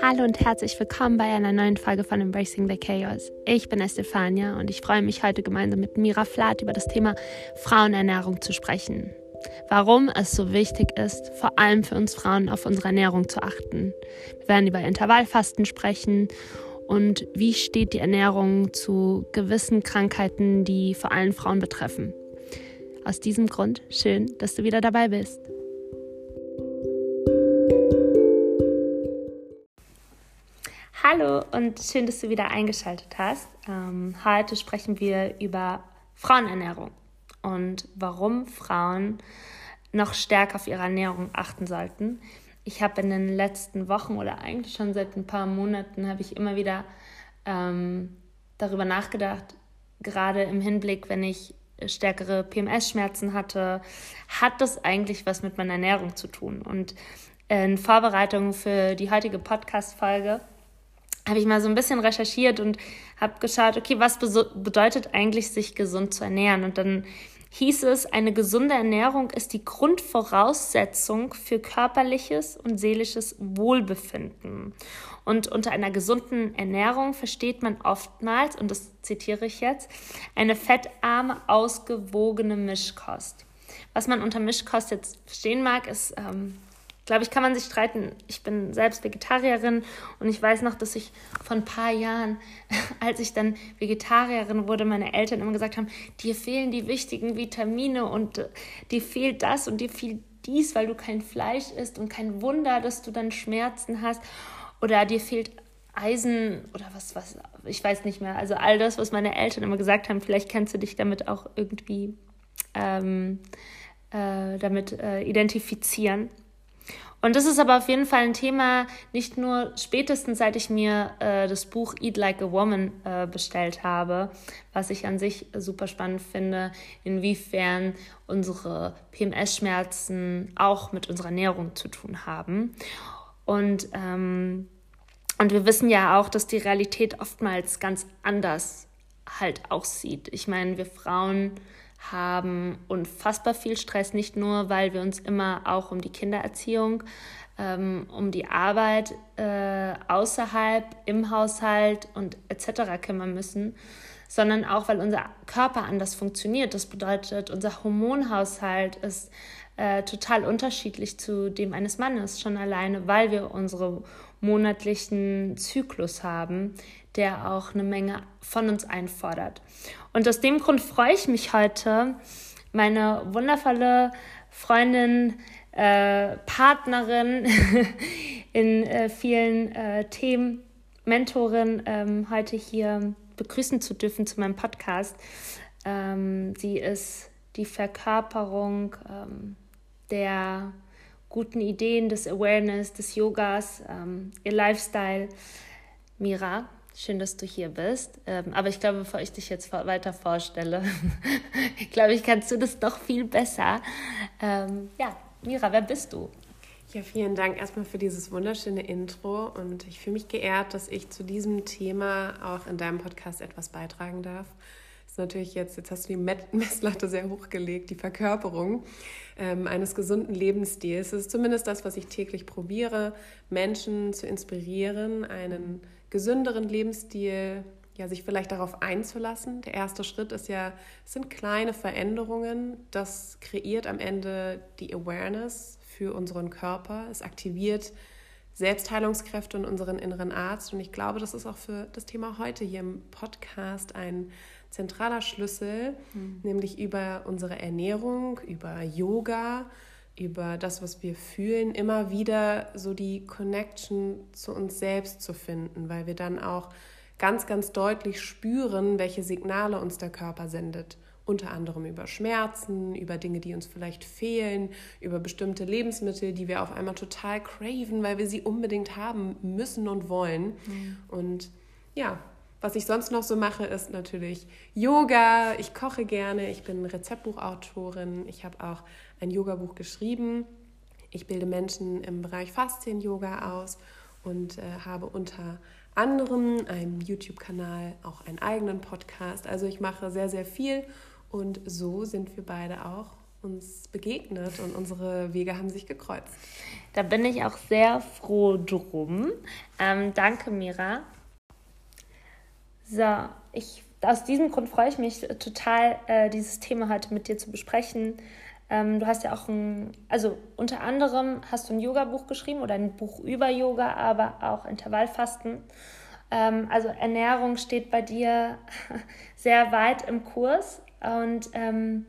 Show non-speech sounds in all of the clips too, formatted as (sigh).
Hallo und herzlich willkommen bei einer neuen Folge von Embracing the Chaos. Ich bin Estefania und ich freue mich heute gemeinsam mit Mira Flath über das Thema Frauenernährung zu sprechen. Warum es so wichtig ist, vor allem für uns Frauen auf unsere Ernährung zu achten. Wir werden über Intervallfasten sprechen und wie steht die Ernährung zu gewissen Krankheiten, die vor allem Frauen betreffen. Aus diesem Grund schön, dass du wieder dabei bist. Hallo und schön, dass du wieder eingeschaltet hast. Ähm, heute sprechen wir über Frauenernährung und warum Frauen noch stärker auf ihre Ernährung achten sollten. Ich habe in den letzten Wochen oder eigentlich schon seit ein paar Monaten habe ich immer wieder ähm, darüber nachgedacht, gerade im Hinblick, wenn ich stärkere PMS-Schmerzen hatte, hat das eigentlich was mit meiner Ernährung zu tun? Und in Vorbereitung für die heutige Podcast-Folge habe ich mal so ein bisschen recherchiert und habe geschaut, okay, was bedeutet eigentlich, sich gesund zu ernähren? Und dann hieß es, eine gesunde Ernährung ist die Grundvoraussetzung für körperliches und seelisches Wohlbefinden. Und unter einer gesunden Ernährung versteht man oftmals, und das zitiere ich jetzt, eine fettarme, ausgewogene Mischkost. Was man unter Mischkost jetzt verstehen mag, ist ähm, glaube ich, kann man sich streiten. Ich bin selbst Vegetarierin und ich weiß noch, dass ich vor ein paar Jahren, (laughs) als ich dann Vegetarierin wurde, meine Eltern immer gesagt haben, dir fehlen die wichtigen Vitamine und äh, dir fehlt das und dir fehlt dies, weil du kein Fleisch isst und kein Wunder, dass du dann Schmerzen hast oder dir fehlt Eisen oder was, was, ich weiß nicht mehr. Also all das, was meine Eltern immer gesagt haben, vielleicht kannst du dich damit auch irgendwie ähm, äh, damit äh, identifizieren. Und das ist aber auf jeden Fall ein Thema, nicht nur spätestens seit ich mir äh, das Buch Eat Like a Woman äh, bestellt habe, was ich an sich super spannend finde, inwiefern unsere PMS-Schmerzen auch mit unserer Ernährung zu tun haben. Und, ähm, und wir wissen ja auch, dass die Realität oftmals ganz anders halt aussieht. Ich meine, wir Frauen haben unfassbar viel Stress, nicht nur, weil wir uns immer auch um die Kindererziehung, ähm, um die Arbeit äh, außerhalb, im Haushalt und etc. kümmern müssen, sondern auch, weil unser Körper anders funktioniert. Das bedeutet, unser Hormonhaushalt ist äh, total unterschiedlich zu dem eines Mannes, schon alleine, weil wir unsere monatlichen Zyklus haben, der auch eine Menge von uns einfordert. Und aus dem Grund freue ich mich heute, meine wundervolle Freundin, äh, Partnerin (laughs) in äh, vielen äh, Themen, Mentorin, ähm, heute hier begrüßen zu dürfen zu meinem Podcast. Ähm, sie ist die Verkörperung ähm, der guten Ideen, des Awareness, des Yogas, ähm, ihr Lifestyle. Mira, schön, dass du hier bist. Ähm, aber ich glaube, bevor ich dich jetzt weiter vorstelle, (laughs) glaube ich, kannst du das doch viel besser. Ähm, ja, Mira, wer bist du? Ja, vielen Dank erstmal für dieses wunderschöne Intro und ich fühle mich geehrt, dass ich zu diesem Thema auch in deinem Podcast etwas beitragen darf ist natürlich jetzt, jetzt hast du die (laughs) Messlatte sehr hochgelegt, die Verkörperung ähm, eines gesunden Lebensstils. Das ist zumindest das, was ich täglich probiere, Menschen zu inspirieren, einen gesünderen Lebensstil, ja, sich vielleicht darauf einzulassen. Der erste Schritt ist ja, es sind kleine Veränderungen. Das kreiert am Ende die Awareness für unseren Körper. Es aktiviert Selbstheilungskräfte und unseren inneren Arzt. Und ich glaube, das ist auch für das Thema heute hier im Podcast ein zentraler Schlüssel, mhm. nämlich über unsere Ernährung, über Yoga, über das, was wir fühlen, immer wieder so die Connection zu uns selbst zu finden, weil wir dann auch ganz, ganz deutlich spüren, welche Signale uns der Körper sendet. Unter anderem über Schmerzen, über Dinge, die uns vielleicht fehlen, über bestimmte Lebensmittel, die wir auf einmal total craven, weil wir sie unbedingt haben müssen und wollen. Mhm. Und ja, was ich sonst noch so mache, ist natürlich Yoga. Ich koche gerne. Ich bin Rezeptbuchautorin. Ich habe auch ein Yoga-Buch geschrieben. Ich bilde Menschen im Bereich Faszien-Yoga aus und äh, habe unter anderem einen YouTube-Kanal, auch einen eigenen Podcast. Also ich mache sehr, sehr viel und so sind wir beide auch uns begegnet und unsere Wege haben sich gekreuzt. Da bin ich auch sehr froh drum. Ähm, danke, Mira. So, ich, aus diesem Grund freue ich mich total, äh, dieses Thema heute mit dir zu besprechen. Ähm, du hast ja auch ein, also unter anderem hast du ein Yoga-Buch geschrieben oder ein Buch über Yoga, aber auch Intervallfasten. Ähm, also Ernährung steht bei dir (laughs) sehr weit im Kurs. Und ähm,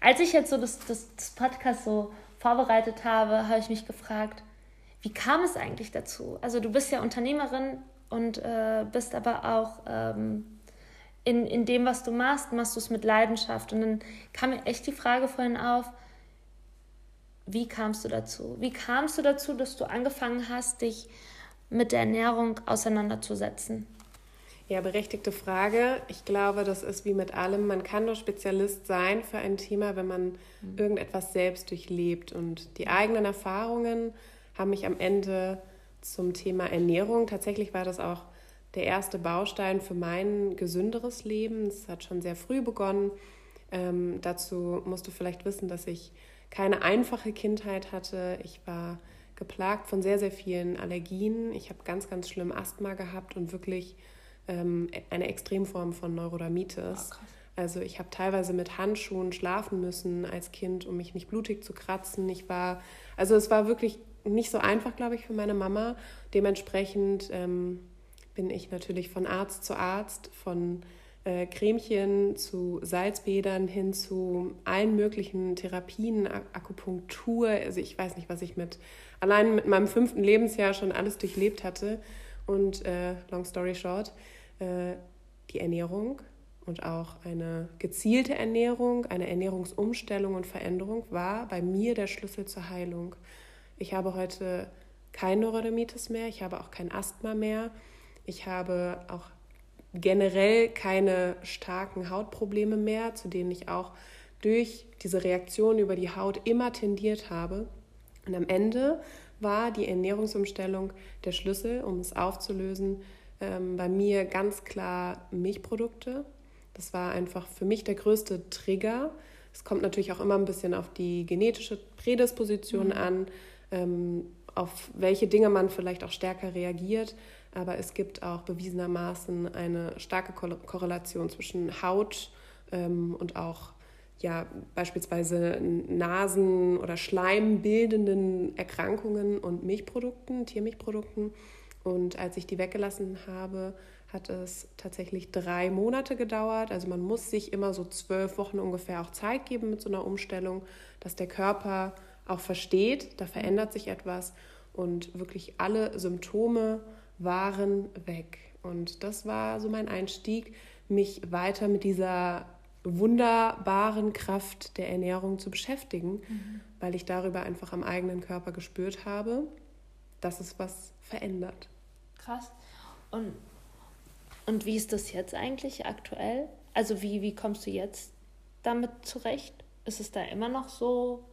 als ich jetzt so das, das, das Podcast so vorbereitet habe, habe ich mich gefragt, wie kam es eigentlich dazu? Also du bist ja Unternehmerin und äh, bist aber auch ähm, in, in dem, was du machst, machst du es mit Leidenschaft. Und dann kam mir echt die Frage vorhin auf, wie kamst du dazu? Wie kamst du dazu, dass du angefangen hast, dich mit der Ernährung auseinanderzusetzen? Ja, berechtigte Frage. Ich glaube, das ist wie mit allem. Man kann nur Spezialist sein für ein Thema, wenn man mhm. irgendetwas selbst durchlebt. Und die eigenen Erfahrungen haben mich am Ende zum Thema Ernährung. Tatsächlich war das auch der erste Baustein für mein gesünderes Leben. Es hat schon sehr früh begonnen. Ähm, dazu musst du vielleicht wissen, dass ich keine einfache Kindheit hatte. Ich war geplagt von sehr, sehr vielen Allergien. Ich habe ganz, ganz schlimm Asthma gehabt und wirklich ähm, eine Extremform von Neurodermitis. Oh, also ich habe teilweise mit Handschuhen schlafen müssen als Kind, um mich nicht blutig zu kratzen. Ich war, also es war wirklich nicht so einfach, glaube ich, für meine Mama. Dementsprechend ähm, bin ich natürlich von Arzt zu Arzt, von äh, Cremchen zu Salzbädern hin zu allen möglichen Therapien, Akupunktur. Also ich weiß nicht, was ich mit allein mit meinem fünften Lebensjahr schon alles durchlebt hatte. Und äh, long story short, äh, die Ernährung und auch eine gezielte Ernährung, eine Ernährungsumstellung und Veränderung war bei mir der Schlüssel zur Heilung. Ich habe heute kein Neurodermitis mehr, ich habe auch kein Asthma mehr, ich habe auch generell keine starken Hautprobleme mehr, zu denen ich auch durch diese Reaktion über die Haut immer tendiert habe. Und am Ende war die Ernährungsumstellung der Schlüssel, um es aufzulösen. Ähm, bei mir ganz klar Milchprodukte. Das war einfach für mich der größte Trigger. Es kommt natürlich auch immer ein bisschen auf die genetische Prädisposition mhm. an, auf welche Dinge man vielleicht auch stärker reagiert. Aber es gibt auch bewiesenermaßen eine starke Korrelation zwischen Haut ähm, und auch ja, beispielsweise Nasen- oder Schleimbildenden Erkrankungen und Milchprodukten, Tiermilchprodukten. Und als ich die weggelassen habe, hat es tatsächlich drei Monate gedauert. Also man muss sich immer so zwölf Wochen ungefähr auch Zeit geben mit so einer Umstellung, dass der Körper auch versteht, da verändert sich etwas und wirklich alle Symptome waren weg. Und das war so mein Einstieg, mich weiter mit dieser wunderbaren Kraft der Ernährung zu beschäftigen, mhm. weil ich darüber einfach am eigenen Körper gespürt habe, dass es was verändert. Krass. Und, und wie ist das jetzt eigentlich aktuell? Also wie, wie kommst du jetzt damit zurecht? Ist es da immer noch so,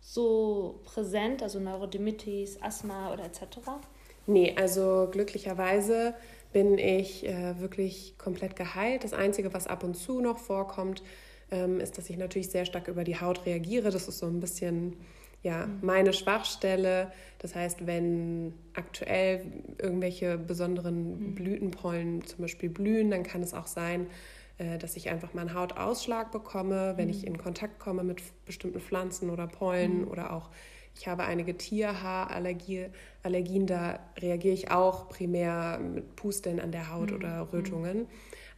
so präsent, also Neurodermitis, Asthma oder etc.? Nee, also glücklicherweise bin ich äh, wirklich komplett geheilt. Das Einzige, was ab und zu noch vorkommt, ähm, ist, dass ich natürlich sehr stark über die Haut reagiere. Das ist so ein bisschen ja, mhm. meine Schwachstelle. Das heißt, wenn aktuell irgendwelche besonderen mhm. Blütenpollen zum Beispiel blühen, dann kann es auch sein, dass ich einfach mal einen Hautausschlag bekomme, wenn mhm. ich in Kontakt komme mit bestimmten Pflanzen oder Pollen mhm. oder auch ich habe einige Tierhaarallergien, da reagiere ich auch primär mit Pusteln an der Haut mhm. oder Rötungen.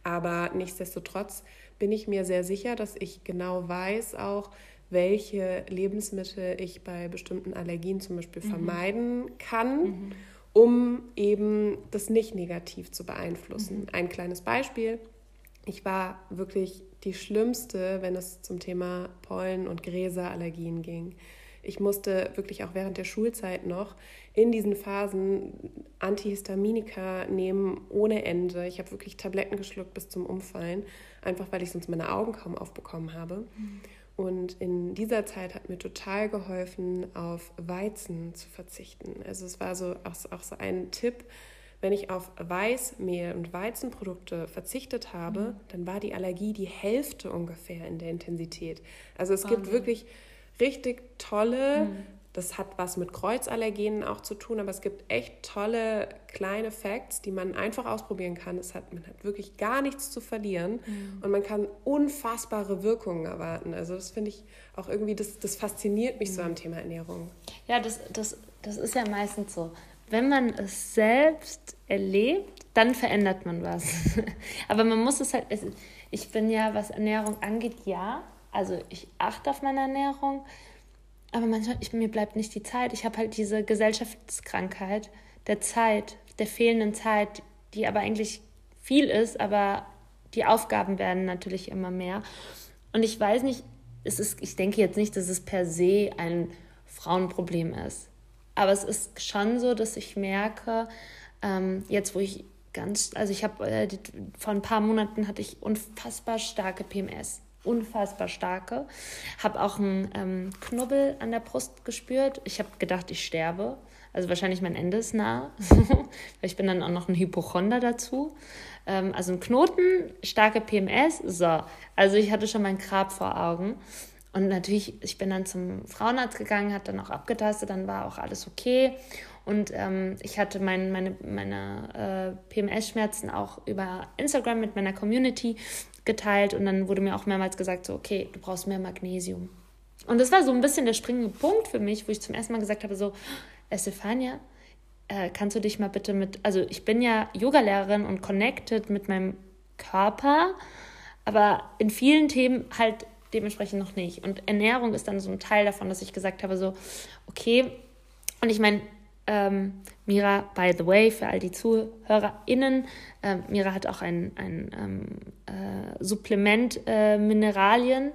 Aber nichtsdestotrotz bin ich mir sehr sicher, dass ich genau weiß auch, welche Lebensmittel ich bei bestimmten Allergien zum Beispiel mhm. vermeiden kann, mhm. um eben das nicht negativ zu beeinflussen. Mhm. Ein kleines Beispiel. Ich war wirklich die schlimmste, wenn es zum Thema Pollen- und Gräserallergien ging. Ich musste wirklich auch während der Schulzeit noch in diesen Phasen Antihistaminika nehmen ohne Ende. Ich habe wirklich Tabletten geschluckt bis zum Umfallen, einfach weil ich sonst meine Augen kaum aufbekommen habe. Mhm. Und in dieser Zeit hat mir total geholfen, auf Weizen zu verzichten. Also es war so auch, auch so ein Tipp, wenn ich auf Weißmehl und Weizenprodukte verzichtet habe, mhm. dann war die Allergie die Hälfte ungefähr in der Intensität. Also es Wahnsinn. gibt wirklich richtig tolle mhm. Das hat was mit Kreuzallergenen auch zu tun, aber es gibt echt tolle kleine Facts, die man einfach ausprobieren kann. Es hat, man hat wirklich gar nichts zu verlieren mhm. und man kann unfassbare Wirkungen erwarten. Also das finde ich auch irgendwie, das, das fasziniert mich mhm. so am Thema Ernährung. Ja, das, das, das ist ja meistens so. Wenn man es selbst erlebt, dann verändert man was. (laughs) aber man muss es halt, ich bin ja, was Ernährung angeht, ja. Also ich achte auf meine Ernährung aber manchmal, ich, mir bleibt nicht die Zeit. Ich habe halt diese Gesellschaftskrankheit der Zeit, der fehlenden Zeit, die aber eigentlich viel ist, aber die Aufgaben werden natürlich immer mehr. Und ich weiß nicht, es ist, ich denke jetzt nicht, dass es per se ein Frauenproblem ist. Aber es ist schon so, dass ich merke, ähm, jetzt wo ich ganz, also ich habe äh, vor ein paar Monaten hatte ich unfassbar starke PMS unfassbar starke. Habe auch einen ähm, Knubbel an der Brust gespürt. Ich habe gedacht, ich sterbe. Also wahrscheinlich mein Ende ist nah. (laughs) ich bin dann auch noch ein Hypochonder dazu. Ähm, also ein Knoten, starke PMS. So, also ich hatte schon mein Grab vor Augen. Und natürlich, ich bin dann zum Frauenarzt gegangen, hat dann auch abgetastet, dann war auch alles okay. Und ähm, ich hatte mein, meine, meine äh, PMS-Schmerzen auch über Instagram mit meiner Community geteilt und dann wurde mir auch mehrmals gesagt, so, okay, du brauchst mehr Magnesium. Und das war so ein bisschen der springende Punkt für mich, wo ich zum ersten Mal gesagt habe, so, Estefania, äh, kannst du dich mal bitte mit, also ich bin ja Yogalehrerin und connected mit meinem Körper, aber in vielen Themen halt dementsprechend noch nicht. Und Ernährung ist dann so ein Teil davon, dass ich gesagt habe, so, okay, und ich meine, ähm, Mira, by the way, für all die ZuhörerInnen, äh, Mira hat auch ein, ein ähm, äh, Supplement äh, Mineralien,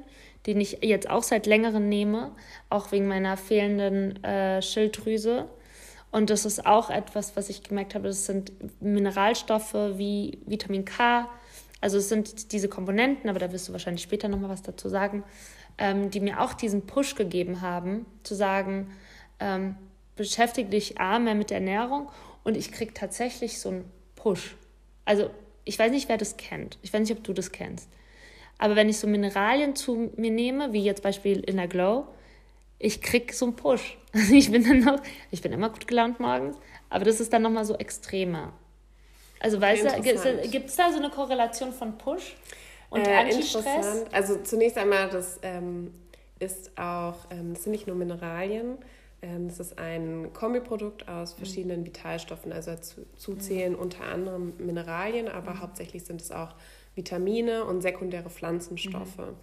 den ich jetzt auch seit längerem nehme, auch wegen meiner fehlenden äh, Schilddrüse. Und das ist auch etwas, was ich gemerkt habe, das sind Mineralstoffe wie Vitamin K. Also es sind diese Komponenten, aber da wirst du wahrscheinlich später nochmal was dazu sagen, ähm, die mir auch diesen Push gegeben haben, zu sagen, ähm, beschäftige dich A mehr mit der Ernährung und ich kriege tatsächlich so einen Push. Also ich weiß nicht, wer das kennt. Ich weiß nicht, ob du das kennst. Aber wenn ich so Mineralien zu mir nehme, wie jetzt Beispiel in der Glow, ich krieg so einen Push. (laughs) Ich bin dann noch, ich bin immer gut gelaunt morgens, aber das ist dann nochmal so extremer. Also weißt du, gibt es da so eine Korrelation von Push und äh, Antistress? Also zunächst einmal, das ähm, ist auch, ähm, das sind nicht nur Mineralien, ähm, es ist ein Kombiprodukt aus mhm. verschiedenen Vitalstoffen, also dazu zählen mhm. unter anderem Mineralien, aber mhm. hauptsächlich sind es auch Vitamine und sekundäre Pflanzenstoffe. Mhm.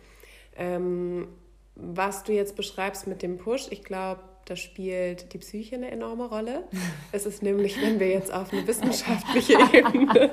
Ähm, was du jetzt beschreibst mit dem Push, ich glaube, da spielt die Psyche eine enorme Rolle. (laughs) Es ist nämlich, wenn wir jetzt auf eine wissenschaftliche (laughs) Ebene,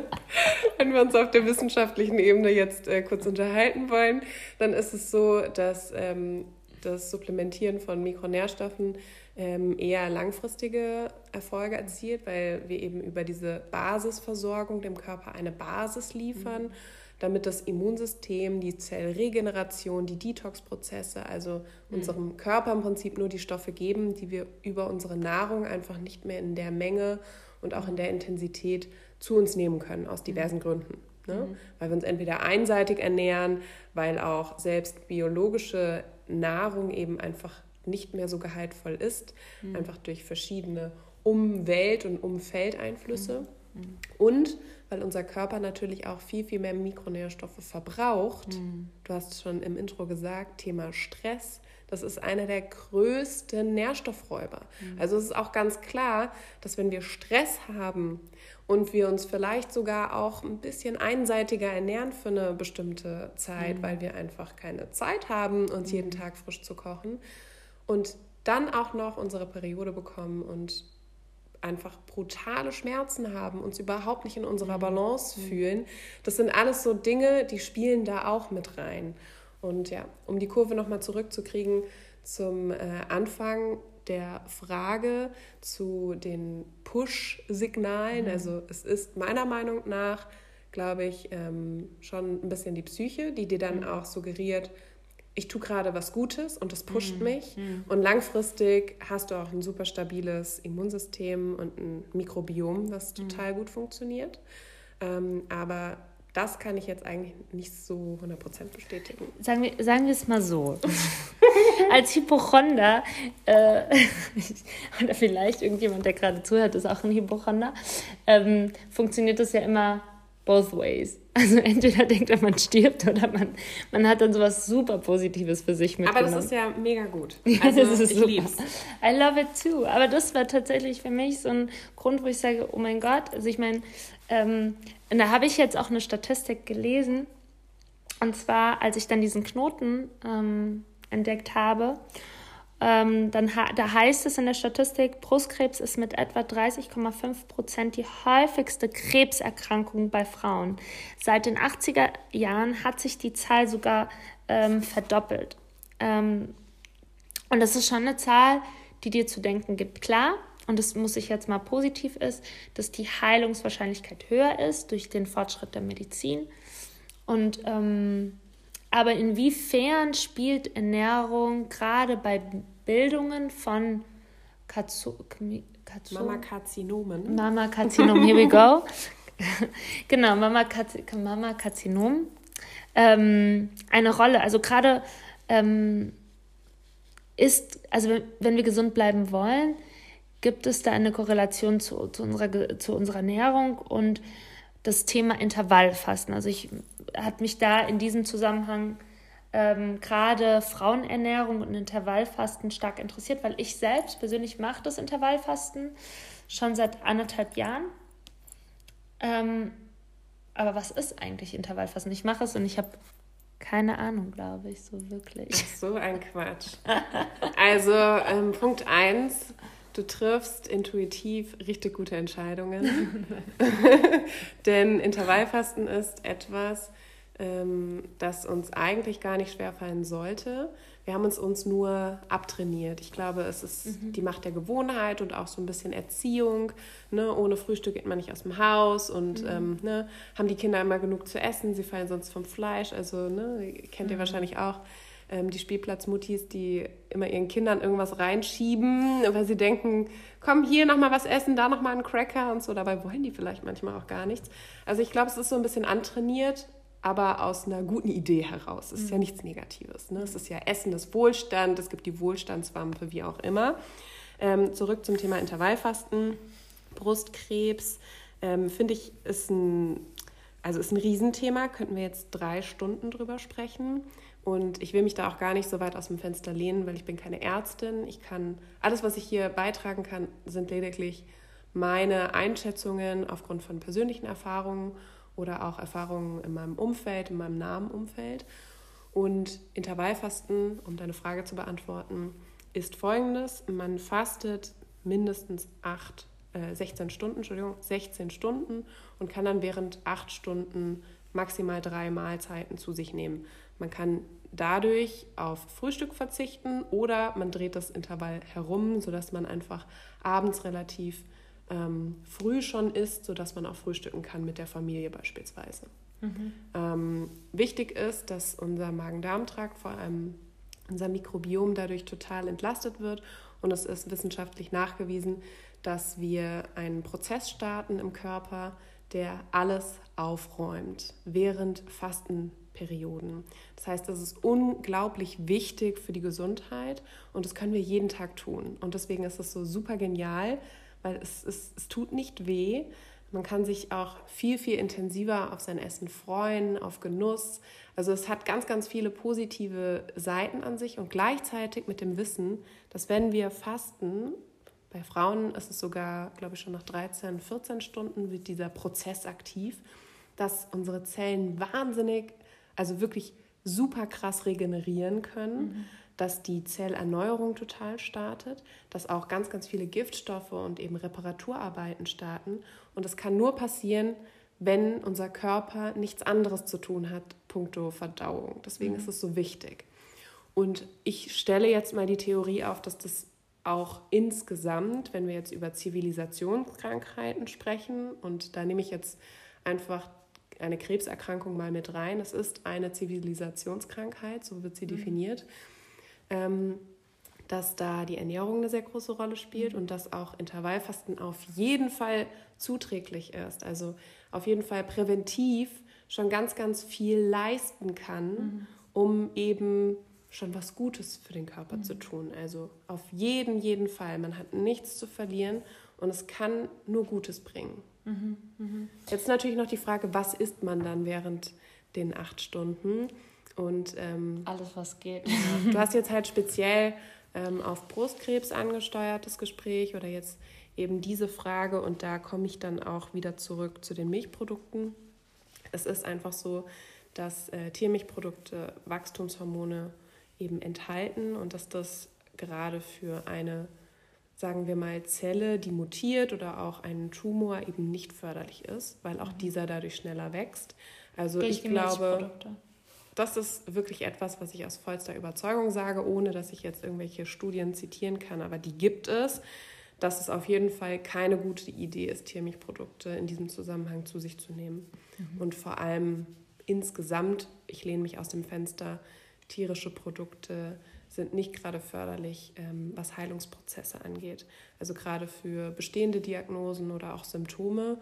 wenn wir uns auf der wissenschaftlichen Ebene jetzt äh, kurz unterhalten wollen, dann ist es so, dass ähm, das Supplementieren von Mikronährstoffen ähm, eher langfristige Erfolge erzielt, weil wir eben über diese Basisversorgung dem Körper eine Basis liefern, mhm. Damit das Immunsystem, die Zellregeneration, die Detox-Prozesse, also mhm. unserem Körper im Prinzip nur die Stoffe geben, die wir über unsere Nahrung einfach nicht mehr in der Menge und auch in der Intensität zu uns nehmen können, aus diversen mhm. Gründen. Ne? Mhm. Weil wir uns entweder einseitig ernähren, weil auch selbst biologische Nahrung eben einfach nicht mehr so gehaltvoll ist, mhm. einfach durch verschiedene Umwelt- und Umfeldeinflüsse. Mhm. mhm. Und weil unser Körper natürlich auch viel, viel mehr Mikronährstoffe verbraucht. Mhm. Du hast schon im Intro gesagt, Thema Stress. Das ist einer der größten Nährstoffräuber. Mhm. Also es ist auch ganz klar, dass wenn wir Stress haben und wir uns vielleicht sogar auch ein bisschen einseitiger ernähren für eine bestimmte Zeit, mhm. weil wir einfach keine Zeit haben, uns jeden Tag frisch zu kochen, und dann auch noch unsere Periode bekommen und einfach brutale Schmerzen haben, uns überhaupt nicht in unserer mhm. Balance mhm. fühlen. Das sind alles so Dinge, die spielen da auch mit rein. Und ja, um die Kurve nochmal zurückzukriegen zum äh, Anfang der Frage zu den Push-Signalen. Mhm. Also es ist meiner Meinung nach, glaube ich, ähm, schon ein bisschen die Psyche, die dir dann mhm. auch suggeriert, ich tue gerade was Gutes und das pusht mhm. mich. Mhm. Und langfristig hast du auch ein super stabiles Immunsystem und ein Mikrobiom, was mhm. total gut funktioniert. Ähm, aber das kann ich jetzt eigentlich nicht so 100% bestätigen. Sagen wir, sagen wir es mal so. (laughs) Als Hypochonder, äh, (laughs) oder vielleicht irgendjemand, der gerade zuhört, ist auch ein Hypochonder, ähm, funktioniert das ja immer both ways. (laughs) Also entweder denkt er, man stirbt oder man, man hat dann sowas super Positives für sich mitgenommen. Aber das ist ja mega gut. (laughs) Also, das ist ich super. lieb's. I love it too. Aber das war tatsächlich für mich so ein Grund, wo ich sage, oh mein Gott, also ich meine, ähm, da habe ich jetzt auch eine Statistik gelesen. Und zwar, als ich dann diesen Knoten ähm, entdeckt habe, ähm, dann da heißt es in der Statistik, Brustkrebs ist mit etwa 30,5 Prozent die häufigste Krebserkrankung bei Frauen. Seit den 80er Jahren hat sich die Zahl sogar ähm, verdoppelt. Ähm, und das ist schon eine Zahl, die dir zu denken gibt. Klar, und das muss ich jetzt mal positiv ist, dass die Heilungswahrscheinlichkeit höher ist durch den Fortschritt der Medizin. Und ähm, aber inwiefern spielt Ernährung gerade bei Bildungen von Katsu, Katsu, Mama Karzinomen? Mama Karzinom, here we go. (laughs) genau, Mama, Mama Karzinom. Ähm, eine Rolle. Also gerade ähm, ist, also wenn wir gesund bleiben wollen, gibt es da eine Korrelation zu, zu, unserer, zu unserer Ernährung und das Thema Intervallfasten. Also ich hat mich da in diesem Zusammenhang ähm, gerade Frauenernährung und Intervallfasten stark interessiert, weil ich selbst persönlich mache das Intervallfasten schon seit anderthalb Jahren. Ähm, aber was ist eigentlich Intervallfasten? Ich mache es und ich habe keine Ahnung, glaube ich, so wirklich. So ein Quatsch. Also ähm, Punkt 1, du triffst intuitiv richtig gute Entscheidungen. (laughs) Denn Intervallfasten ist etwas, ähm, das uns eigentlich gar nicht schwerfallen sollte. Wir haben uns uns nur abtrainiert. Ich glaube, es ist mhm. die Macht der Gewohnheit und auch so ein bisschen Erziehung. Ne? Ohne Frühstück geht man nicht aus dem Haus und mhm. ähm, ne? haben die Kinder immer genug zu essen. Sie fallen sonst vom Fleisch. Also ne? kennt ihr mhm. wahrscheinlich auch ähm, die Spielplatzmuttis, die immer ihren Kindern irgendwas reinschieben, weil sie denken, komm hier nochmal was essen, da nochmal einen Cracker und so. Dabei wollen die vielleicht manchmal auch gar nichts. Also ich glaube, es ist so ein bisschen antrainiert aber aus einer guten Idee heraus. Es ist mhm. ja nichts Negatives. Ne? Es ist ja Essen ist Wohlstand, es gibt die Wohlstandswampe, wie auch immer. Ähm, zurück zum Thema Intervallfasten, Brustkrebs, ähm, finde ich, ist ein, also ist ein Riesenthema, könnten wir jetzt drei Stunden drüber sprechen. Und ich will mich da auch gar nicht so weit aus dem Fenster lehnen, weil ich bin keine Ärztin. Ich kann, alles, was ich hier beitragen kann, sind lediglich meine Einschätzungen aufgrund von persönlichen Erfahrungen oder auch Erfahrungen in meinem Umfeld, in meinem nahen Umfeld. Und Intervallfasten, um deine Frage zu beantworten, ist folgendes. Man fastet mindestens acht, äh, 16 Stunden, Entschuldigung, 16 Stunden und kann dann während acht Stunden maximal drei Mahlzeiten zu sich nehmen. Man kann dadurch auf Frühstück verzichten oder man dreht das Intervall herum, sodass man einfach abends relativ ähm, früh schon isst, sodass man auch frühstücken kann mit der Familie beispielsweise. Mhm. Ähm, wichtig ist, dass unser Magen-Darm-Trakt, vor allem unser Mikrobiom, dadurch total entlastet wird. Und es ist wissenschaftlich nachgewiesen, dass wir einen Prozess starten im Körper, der alles aufräumt während Fastenperioden. Das heißt, das ist unglaublich wichtig für die Gesundheit und das können wir jeden Tag tun. Und deswegen ist es so super genial, weil es, es, es tut nicht weh. Man kann sich auch viel, viel intensiver auf sein Essen freuen, auf Genuss. Also es hat ganz, ganz viele positive Seiten an sich und gleichzeitig mit dem Wissen, dass wenn wir fasten, bei Frauen ist es sogar, glaube ich, schon nach 13, 14 Stunden wird dieser Prozess aktiv, dass unsere Zellen wahnsinnig, also wirklich super krass regenerieren können. Mhm dass die Zellerneuerung total startet, dass auch ganz, ganz viele Giftstoffe und eben Reparaturarbeiten starten. Und das kann nur passieren, wenn unser Körper nichts anderes zu tun hat, puncto Verdauung. Deswegen mhm. ist es so wichtig. Und ich stelle jetzt mal die Theorie auf, dass das auch insgesamt, wenn wir jetzt über Zivilisationskrankheiten sprechen, und da nehme ich jetzt einfach eine Krebserkrankung mal mit rein. Es ist eine Zivilisationskrankheit, so wird sie mhm. definiert. Ähm, dass da die Ernährung eine sehr große Rolle spielt und dass auch Intervallfasten auf jeden Fall zuträglich ist. Also auf jeden Fall präventiv schon ganz, ganz viel leisten kann, mhm. um eben schon was Gutes für den Körper mhm. zu tun. Also auf jeden, jeden Fall. Man hat nichts zu verlieren und es kann nur Gutes bringen. Mhm. Mhm. Jetzt natürlich noch die Frage, was isst man dann während den acht Stunden? Und ähm, alles, was geht. Du hast jetzt halt speziell ähm, auf Brustkrebs angesteuertes Gespräch oder jetzt eben diese Frage und da komme ich dann auch wieder zurück zu den Milchprodukten. Es ist einfach so, dass äh, Tiermilchprodukte Wachstumshormone eben enthalten und dass das gerade für eine, sagen wir mal, Zelle, die mutiert oder auch einen Tumor eben nicht förderlich ist, weil auch mhm. dieser dadurch schneller wächst. Also ich glaube, das ist wirklich etwas, was ich aus vollster Überzeugung sage, ohne dass ich jetzt irgendwelche Studien zitieren kann, aber die gibt es, dass es auf jeden Fall keine gute Idee ist, Tiermilchprodukte in diesem Zusammenhang zu sich zu nehmen. Mhm. Und vor allem insgesamt, ich lehne mich aus dem Fenster, tierische Produkte sind nicht gerade förderlich, ähm, was Heilungsprozesse angeht. Also gerade für bestehende Diagnosen oder auch Symptome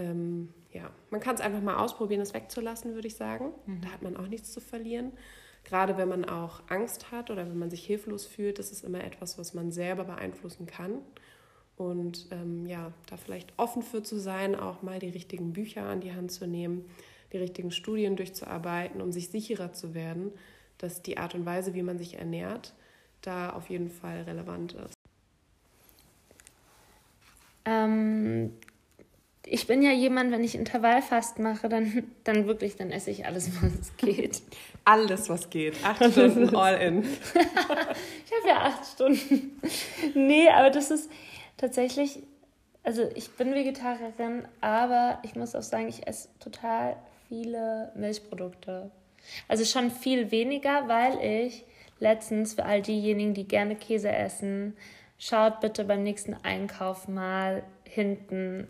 ähm, ja, man kann es einfach mal ausprobieren, es wegzulassen, würde ich sagen. Mhm. Da hat man auch nichts zu verlieren. Gerade wenn man auch Angst hat oder wenn man sich hilflos fühlt, das ist immer etwas, was man selber beeinflussen kann. Und ähm, ja, da vielleicht offen für zu sein, auch mal die richtigen Bücher an die Hand zu nehmen, die richtigen Studien durchzuarbeiten, um sich sicherer zu werden, dass die Art und Weise, wie man sich ernährt, da auf jeden Fall relevant ist. Ähm, ich bin ja jemand, wenn ich Intervallfast mache, dann, dann wirklich, dann esse ich alles, was geht. Alles, was geht. Acht Stunden all in. (laughs) ich habe ja acht Stunden. Nee, aber das ist tatsächlich, also ich bin Vegetarierin, aber ich muss auch sagen, ich esse total viele Milchprodukte. Also schon viel weniger, weil ich letztens für all diejenigen, die gerne Käse essen, schaut bitte beim nächsten Einkauf mal hinten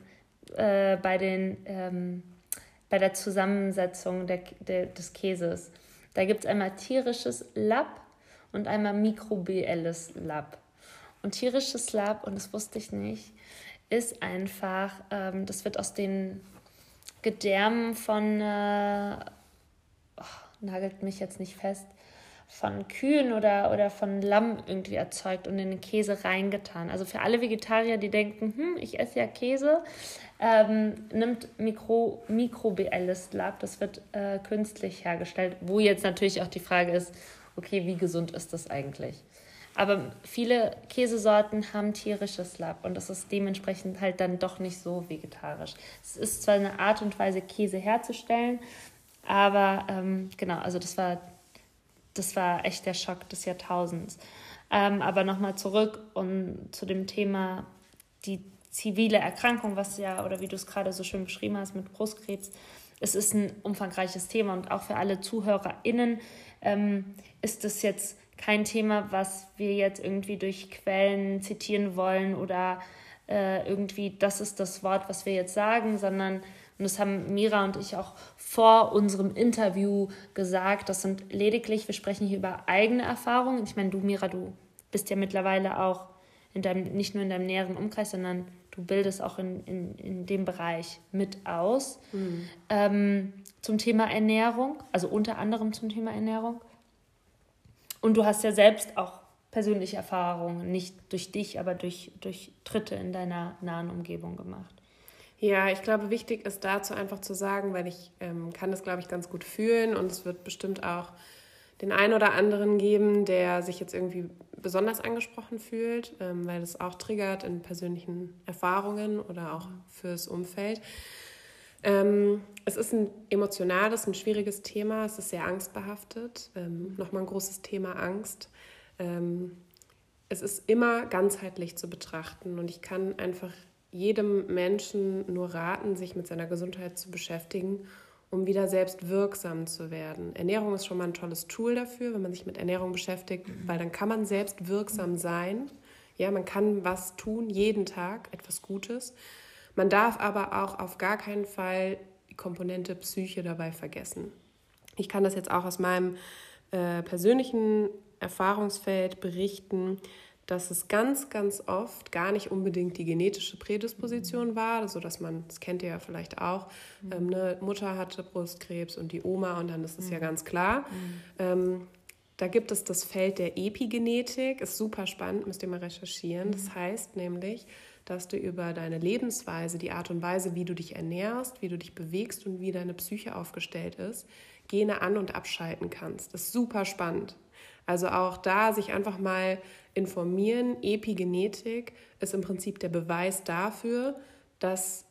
äh, bei, den, ähm, bei der Zusammensetzung der, der, des Käses. Da gibt es einmal tierisches Lab und einmal mikrobielles Lab. Und tierisches Lab, und das wusste ich nicht, ist einfach, ähm, das wird aus den Gedärmen von, äh, oh, nagelt mich jetzt nicht fest, von Kühen oder, oder von Lamm irgendwie erzeugt und in den Käse reingetan. Also für alle Vegetarier, die denken, hm, ich esse ja Käse, ähm, nimmt Mikro, mikrobielles Lab, das wird äh, künstlich hergestellt, wo jetzt natürlich auch die Frage ist, okay, wie gesund ist das eigentlich? Aber viele Käsesorten haben tierisches Lab und das ist dementsprechend halt dann doch nicht so vegetarisch. Es ist zwar eine Art und Weise, Käse herzustellen, aber ähm, genau, also das war, das war echt der Schock des Jahrtausends. Ähm, aber nochmal zurück und zu dem Thema, die zivile Erkrankung, was ja, oder wie du es gerade so schön beschrieben hast mit Brustkrebs, es ist ein umfangreiches Thema und auch für alle ZuhörerInnen ähm, ist es jetzt kein Thema, was wir jetzt irgendwie durch Quellen zitieren wollen oder äh, irgendwie, das ist das Wort, was wir jetzt sagen, sondern, und das haben Mira und ich auch vor unserem Interview gesagt, das sind lediglich, wir sprechen hier über eigene Erfahrungen. Ich meine, du, Mira, du bist ja mittlerweile auch in deinem, nicht nur in deinem näheren Umkreis, sondern du bildest auch in, in, in dem Bereich mit aus. Mhm. Ähm, zum Thema Ernährung, also unter anderem zum Thema Ernährung. Und du hast ja selbst auch persönliche Erfahrungen, nicht durch dich, aber durch, durch Tritte in deiner nahen Umgebung gemacht. Ja, ich glaube, wichtig ist dazu einfach zu sagen, weil ich ähm, kann das, glaube ich, ganz gut fühlen und es wird bestimmt auch den einen oder anderen geben, der sich jetzt irgendwie besonders angesprochen fühlt, ähm, weil es auch triggert in persönlichen Erfahrungen oder auch fürs Umfeld. Ähm, es ist ein emotionales, ein schwieriges Thema. Es ist sehr angstbehaftet. Ähm, Nochmal ein großes Thema Angst. Ähm, es ist immer ganzheitlich zu betrachten und ich kann einfach jedem Menschen nur raten, sich mit seiner Gesundheit zu beschäftigen um wieder selbst wirksam zu werden. Ernährung ist schon mal ein tolles Tool dafür, wenn man sich mit Ernährung beschäftigt, weil dann kann man selbst wirksam sein. Ja, man kann was tun, jeden Tag, etwas Gutes. Man darf aber auch auf gar keinen Fall Komponente Psyche dabei vergessen. Ich kann das jetzt auch aus meinem äh, persönlichen Erfahrungsfeld berichten, dass es ganz, ganz oft gar nicht unbedingt die genetische Prädisposition war, so dass man, das kennt ihr ja vielleicht auch, mhm. ähm, eine Mutter hatte Brustkrebs und die Oma und dann ist es mhm. ja ganz klar. Mhm. Ähm, da gibt es das Feld der Epigenetik, ist super spannend, müsst ihr mal recherchieren. Das mhm. heißt nämlich, dass du über deine Lebensweise, die Art und Weise, wie du dich ernährst, wie du dich bewegst und wie deine Psyche aufgestellt ist, Gene an- und abschalten kannst. Das ist super spannend. Also auch da sich einfach mal informieren. Epigenetik ist im Prinzip der Beweis dafür, dass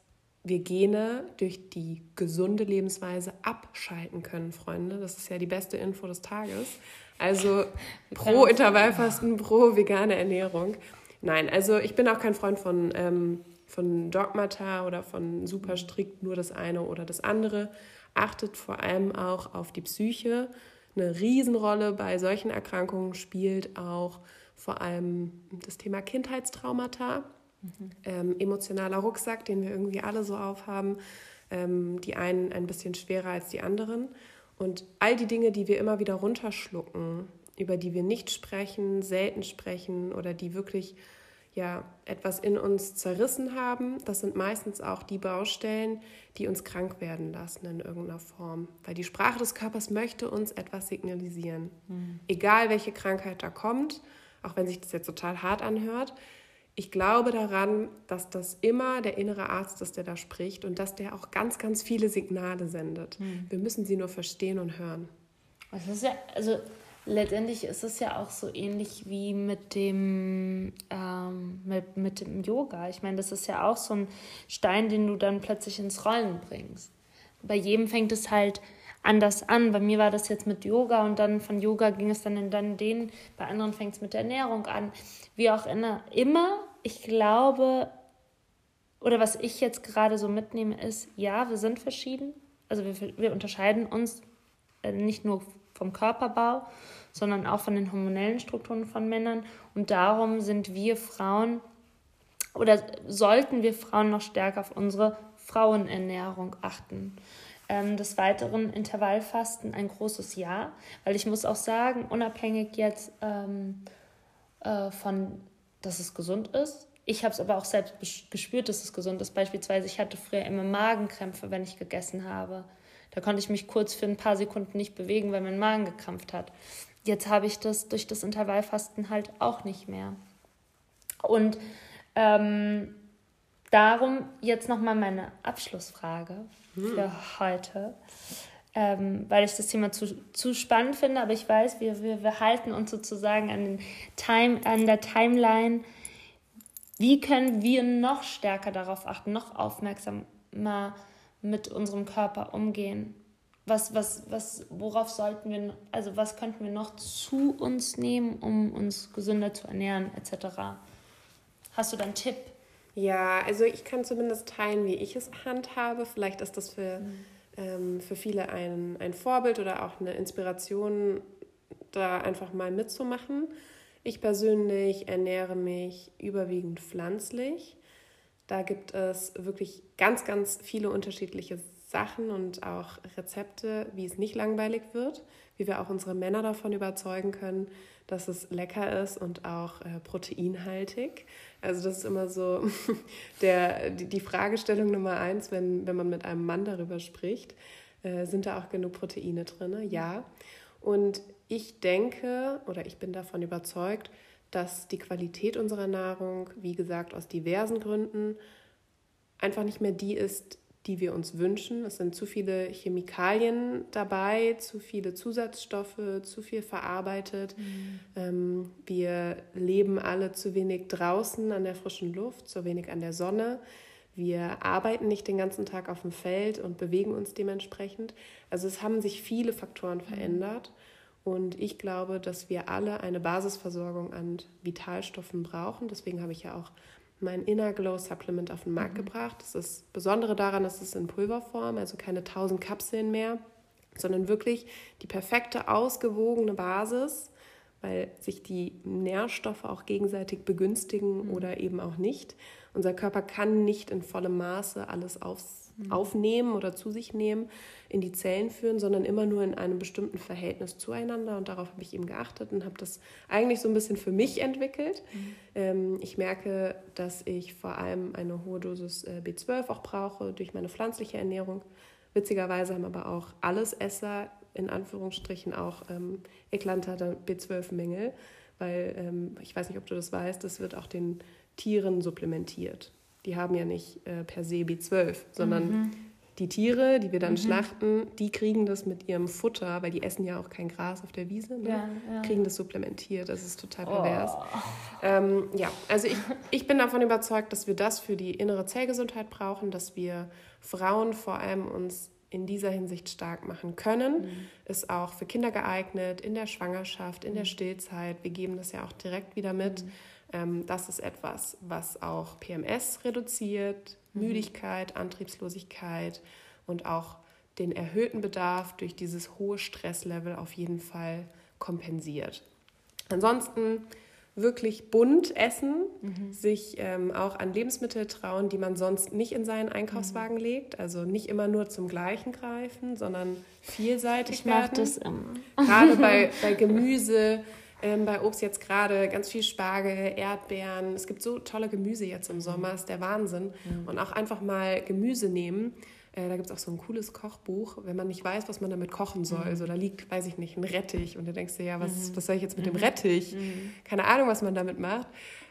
wir Gene durch die gesunde Lebensweise abschalten können, Freunde. Das ist ja die beste Info des Tages. Also pro Intervallfasten, pro vegane Ernährung. Nein, also ich bin auch kein Freund von, ähm, von Dogmata oder von super strikt nur das eine oder das andere. Achtet vor allem auch auf die Psyche. Eine Riesenrolle bei solchen Erkrankungen spielt auch vor allem das Thema Kindheitstraumata, mhm. ähm, emotionaler Rucksack, den wir irgendwie alle so aufhaben, ähm, die einen ein bisschen schwerer als die anderen. Und all die Dinge, die wir immer wieder runterschlucken, über die wir nicht sprechen, selten sprechen oder die wirklich ja etwas in uns zerrissen haben, das sind meistens auch die Baustellen, die uns krank werden lassen in irgendeiner Form. Weil die Sprache des Körpers möchte uns etwas signalisieren. Mhm. Egal welche Krankheit da kommt, auch wenn sich das jetzt total hart anhört. Ich glaube daran, dass das immer der innere Arzt ist, der da spricht und dass der auch ganz, ganz viele Signale sendet. Mhm. Wir müssen sie nur verstehen und hören. Das ist ja, also letztendlich ist es ja auch so ähnlich wie mit dem, ähm, mit, mit dem Yoga. Ich meine, das ist ja auch so ein Stein, den du dann plötzlich ins Rollen bringst. Bei jedem fängt es halt anders an. Bei mir war das jetzt mit Yoga und dann von Yoga ging es dann in dann den, bei anderen fängt es mit der Ernährung an. Wie auch immer, ich glaube, oder was ich jetzt gerade so mitnehme, ist, ja, wir sind verschieden. Also wir, wir unterscheiden uns äh, nicht nur vom Körperbau, sondern auch von den hormonellen Strukturen von Männern. Und darum sind wir Frauen oder sollten wir Frauen noch stärker auf unsere Frauenernährung achten. Ähm, des Weiteren Intervallfasten ein großes Ja, weil ich muss auch sagen, unabhängig jetzt ähm, äh, von, dass es gesund ist, ich habe es aber auch selbst gespürt, dass es gesund ist. Beispielsweise, ich hatte früher immer Magenkrämpfe, wenn ich gegessen habe. Da konnte ich mich kurz für ein paar Sekunden nicht bewegen, weil mein Magen gekrampft hat. Jetzt habe ich das durch das Intervallfasten halt auch nicht mehr. Und ähm, darum jetzt nochmal meine Abschlussfrage hm. für heute, ähm, weil ich das Thema zu, zu spannend finde, aber ich weiß, wir, wir, wir halten uns sozusagen an, den Time, an der Timeline. Wie können wir noch stärker darauf achten, noch aufmerksamer mit unserem Körper umgehen? Was, was, was, worauf sollten wir, also was könnten wir noch zu uns nehmen, um uns gesünder zu ernähren, etc.? Hast du da einen Tipp? Ja, also ich kann zumindest teilen, wie ich es handhabe. Vielleicht ist das für, mhm. ähm, für viele ein, ein Vorbild oder auch eine Inspiration, da einfach mal mitzumachen. Ich persönlich ernähre mich überwiegend pflanzlich. Da gibt es wirklich ganz, ganz viele unterschiedliche Sachen und auch Rezepte, wie es nicht langweilig wird, wie wir auch unsere Männer davon überzeugen können, dass es lecker ist und auch äh, proteinhaltig. Also das ist immer so (laughs) der, die, Fragestellung Nummer eins, wenn, wenn man mit einem Mann darüber spricht. Äh, sind da auch genug Proteine drin? Ja. Und ich denke oder ich bin davon überzeugt, dass die Qualität unserer Nahrung, wie gesagt, aus diversen Gründen einfach nicht mehr die ist, die wir uns wünschen. Es sind zu viele Chemikalien dabei, zu viele Zusatzstoffe, zu viel verarbeitet. Mhm. Ähm, wir leben alle zu wenig draußen an der frischen Luft, zu wenig an der Sonne. Wir arbeiten nicht den ganzen Tag auf dem Feld und bewegen uns dementsprechend. Also es haben sich viele Faktoren verändert. Und ich glaube, dass wir alle eine Basisversorgung an Vitalstoffen brauchen. Deswegen habe ich ja auch mein Inner Glow Supplement auf den Markt mhm. gebracht. Das ist Besondere daran, dass es in Pulverform, also keine 1000 Kapseln mehr, sondern wirklich die perfekte, ausgewogene Basis, weil sich die Nährstoffe auch gegenseitig begünstigen mhm. oder eben auch nicht. Unser Körper kann nicht in vollem Maße alles aufs. Aufnehmen oder zu sich nehmen, in die Zellen führen, sondern immer nur in einem bestimmten Verhältnis zueinander. Und darauf habe ich eben geachtet und habe das eigentlich so ein bisschen für mich entwickelt. Mhm. Ähm, ich merke, dass ich vor allem eine hohe Dosis äh, B12 auch brauche durch meine pflanzliche Ernährung. Witzigerweise haben aber auch Allesesser in Anführungsstrichen auch ähm, eklatanter B12-Mängel, weil ähm, ich weiß nicht, ob du das weißt, das wird auch den Tieren supplementiert. Die haben ja nicht äh, per se B12, sondern mhm. die Tiere, die wir dann mhm. schlachten, die kriegen das mit ihrem Futter, weil die essen ja auch kein Gras auf der Wiese, ne? ja, ja. kriegen das supplementiert. Das ist total pervers. Oh. Ähm, ja, also ich, ich bin davon überzeugt, dass wir das für die innere Zellgesundheit brauchen, dass wir Frauen vor allem uns in dieser Hinsicht stark machen können. Mhm. Ist auch für Kinder geeignet, in der Schwangerschaft, in der mhm. Stillzeit. Wir geben das ja auch direkt wieder mit. Mhm. Ähm, das ist etwas, was auch PMS reduziert, mhm. Müdigkeit, Antriebslosigkeit und auch den erhöhten Bedarf durch dieses hohe Stresslevel auf jeden Fall kompensiert. Ansonsten wirklich bunt essen, mhm. sich ähm, auch an Lebensmittel trauen, die man sonst nicht in seinen Einkaufswagen mhm. legt. Also nicht immer nur zum Gleichen greifen, sondern vielseitig ich werden. das immer. Gerade bei, (laughs) bei Gemüse, ähm, bei Obst jetzt gerade ganz viel Spargel, Erdbeeren. Es gibt so tolle Gemüse jetzt im Sommer, ist der Wahnsinn. Mhm. Und auch einfach mal Gemüse nehmen. Äh, da gibt es auch so ein cooles Kochbuch, wenn man nicht weiß, was man damit kochen soll. Mhm. So, da liegt, weiß ich nicht, ein Rettich und du denkst dir, ja, was, mhm. was soll ich jetzt mit dem mhm. Rettich? Mhm. Keine Ahnung, was man damit macht.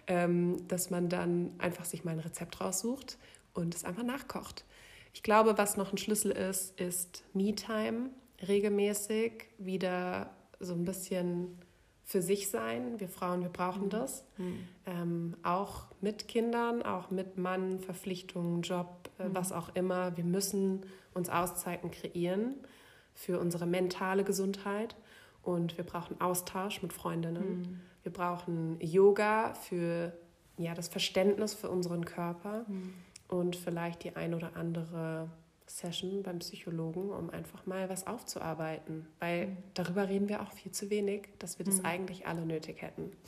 Ähm, dass man dann einfach sich mal ein Rezept raussucht und es einfach nachkocht. Ich glaube, was noch ein Schlüssel ist, ist Me-Time. Regelmäßig wieder so ein bisschen für sich sein. Wir Frauen, wir brauchen mhm. das. Mhm. Ähm, auch mit Kindern, auch mit Mann, Verpflichtungen, Job, äh, mhm. was auch immer. Wir müssen uns Auszeiten kreieren für unsere mentale Gesundheit. Und wir brauchen Austausch mit Freundinnen. Mhm. Wir brauchen Yoga für ja, das Verständnis für unseren Körper und vielleicht die ein oder andere Session beim Psychologen, um einfach mal was aufzuarbeiten. Weil mhm. darüber reden wir auch viel zu wenig, dass wir das mhm. eigentlich alle nötig hätten. (laughs)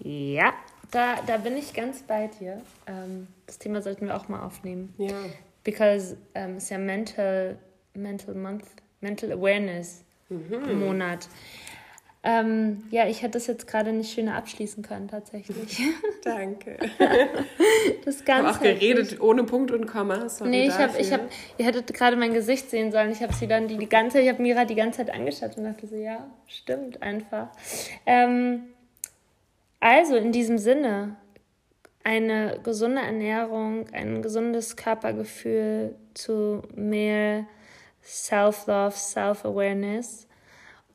Ja, da, da bin ich ganz bei dir. Ähm, das Thema sollten wir auch mal aufnehmen. Ja. Because ähm, es ist ja Mental, Mental Month, Mental Awareness mhm. Monat. Ähm, ja, ich hätte das jetzt gerade nicht schöner abschließen können, tatsächlich. (laughs) Danke. (laughs) das Ganze. auch geredet nicht. ohne Punkt und Komma. Sorry nee, ich habe, ich hab, ihr hättet gerade mein Gesicht sehen sollen. Ich habe sie dann die, die ganze, ich habe Mira die ganze Zeit angeschaut und dachte so, ja, stimmt einfach. Ähm, also in diesem Sinne, eine gesunde Ernährung, ein gesundes Körpergefühl zu mehr Self-Love, Self-Awareness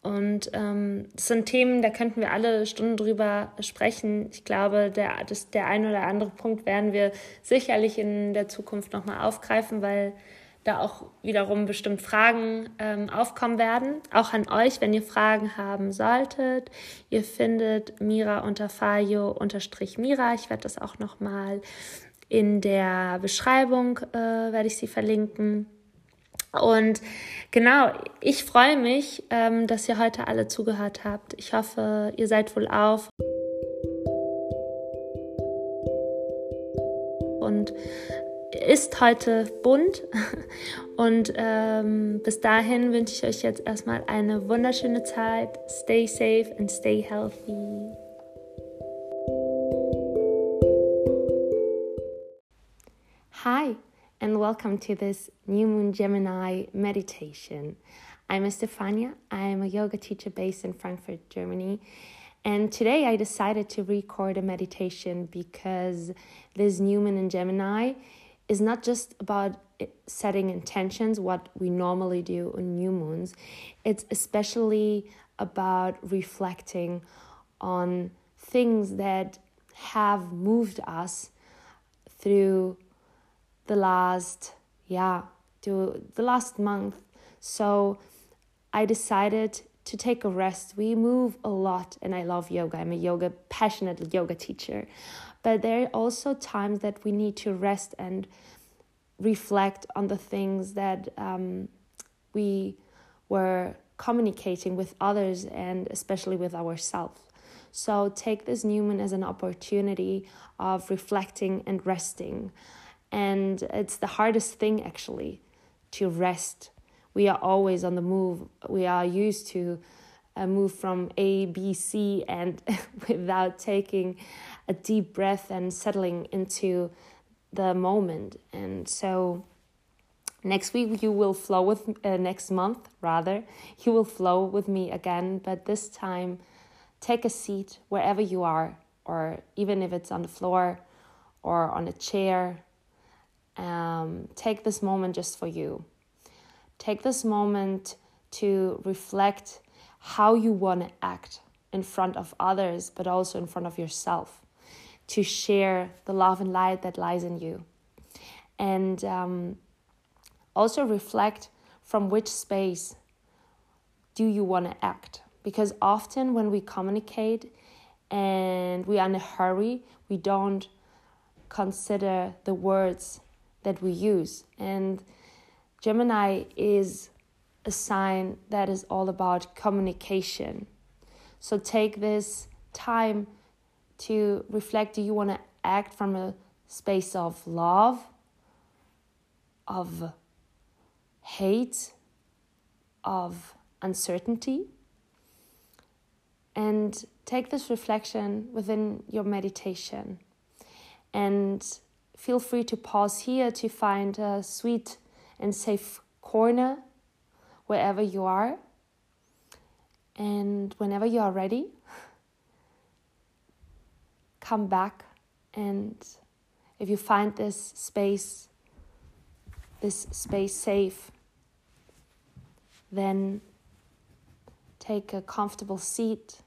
und ähm, das sind Themen, da könnten wir alle Stunden drüber sprechen. Ich glaube, der, das, der ein oder andere Punkt werden wir sicherlich in der Zukunft nochmal aufgreifen, weil da auch wiederum bestimmt Fragen ähm, aufkommen werden. Auch an euch, wenn ihr Fragen haben solltet. Ihr findet Mira unter Fayo unterstrich Mira. Ich werde das auch nochmal in der Beschreibung, äh, werde ich sie verlinken. Und genau, ich freue mich, ähm, dass ihr heute alle zugehört habt. Ich hoffe, ihr seid wohl auf. Und ist heute bunt. (laughs) Und ähm, bis dahin wünsche ich euch jetzt erstmal eine wunderschöne Zeit. Stay safe and stay healthy. Hi and welcome to this New Moon Gemini meditation. I'm Estefania. I'm a yoga teacher based in Frankfurt, Germany. And today I decided to record a meditation because this new moon in Gemini is not just about setting intentions, what we normally do on new moons, it's especially about reflecting on things that have moved us through the last yeah to the last month so i decided to take a rest we move a lot and i love yoga i'm a yoga passionate yoga teacher but there are also times that we need to rest and reflect on the things that um, we were communicating with others and especially with ourselves. So take this new moon as an opportunity of reflecting and resting. And it's the hardest thing actually to rest. We are always on the move. We are used to uh, move from A, B, C, and (laughs) without taking a deep breath and settling into the moment. And so next week you will flow with uh, next month rather you will flow with me again but this time take a seat wherever you are or even if it's on the floor or on a chair um, take this moment just for you. Take this moment to reflect how you want to act in front of others but also in front of yourself to share the love and light that lies in you. And um, also reflect from which space do you want to act? Because often when we communicate and we are in a hurry we don't consider the words that we use and gemini is a sign that is all about communication so take this time to reflect do you want to act from a space of love of hate, of uncertainty. And take this reflection within your meditation. And feel free to pause here to find a sweet and safe corner wherever you are. And whenever you are ready, come back. And if you find this space, this space safe, then take a comfortable seat.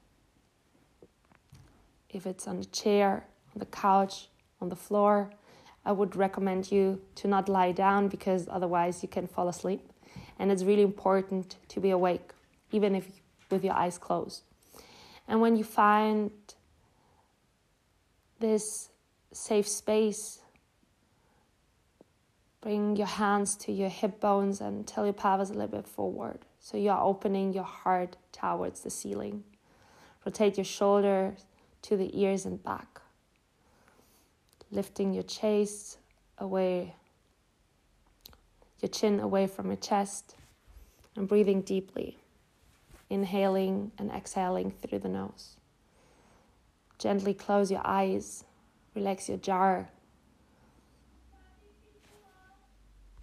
If it's on a chair, on the couch, on the floor, I would recommend you to not lie down because otherwise you can fall asleep. And it's really important to be awake, even if with your eyes closed. And when you find this safe space Bring your hands to your hip bones and tell your pelvis a little bit forward. So you are opening your heart towards the ceiling. Rotate your shoulders to the ears and back. Lifting your chest away, your chin away from your chest, and breathing deeply. Inhaling and exhaling through the nose. Gently close your eyes, relax your jaw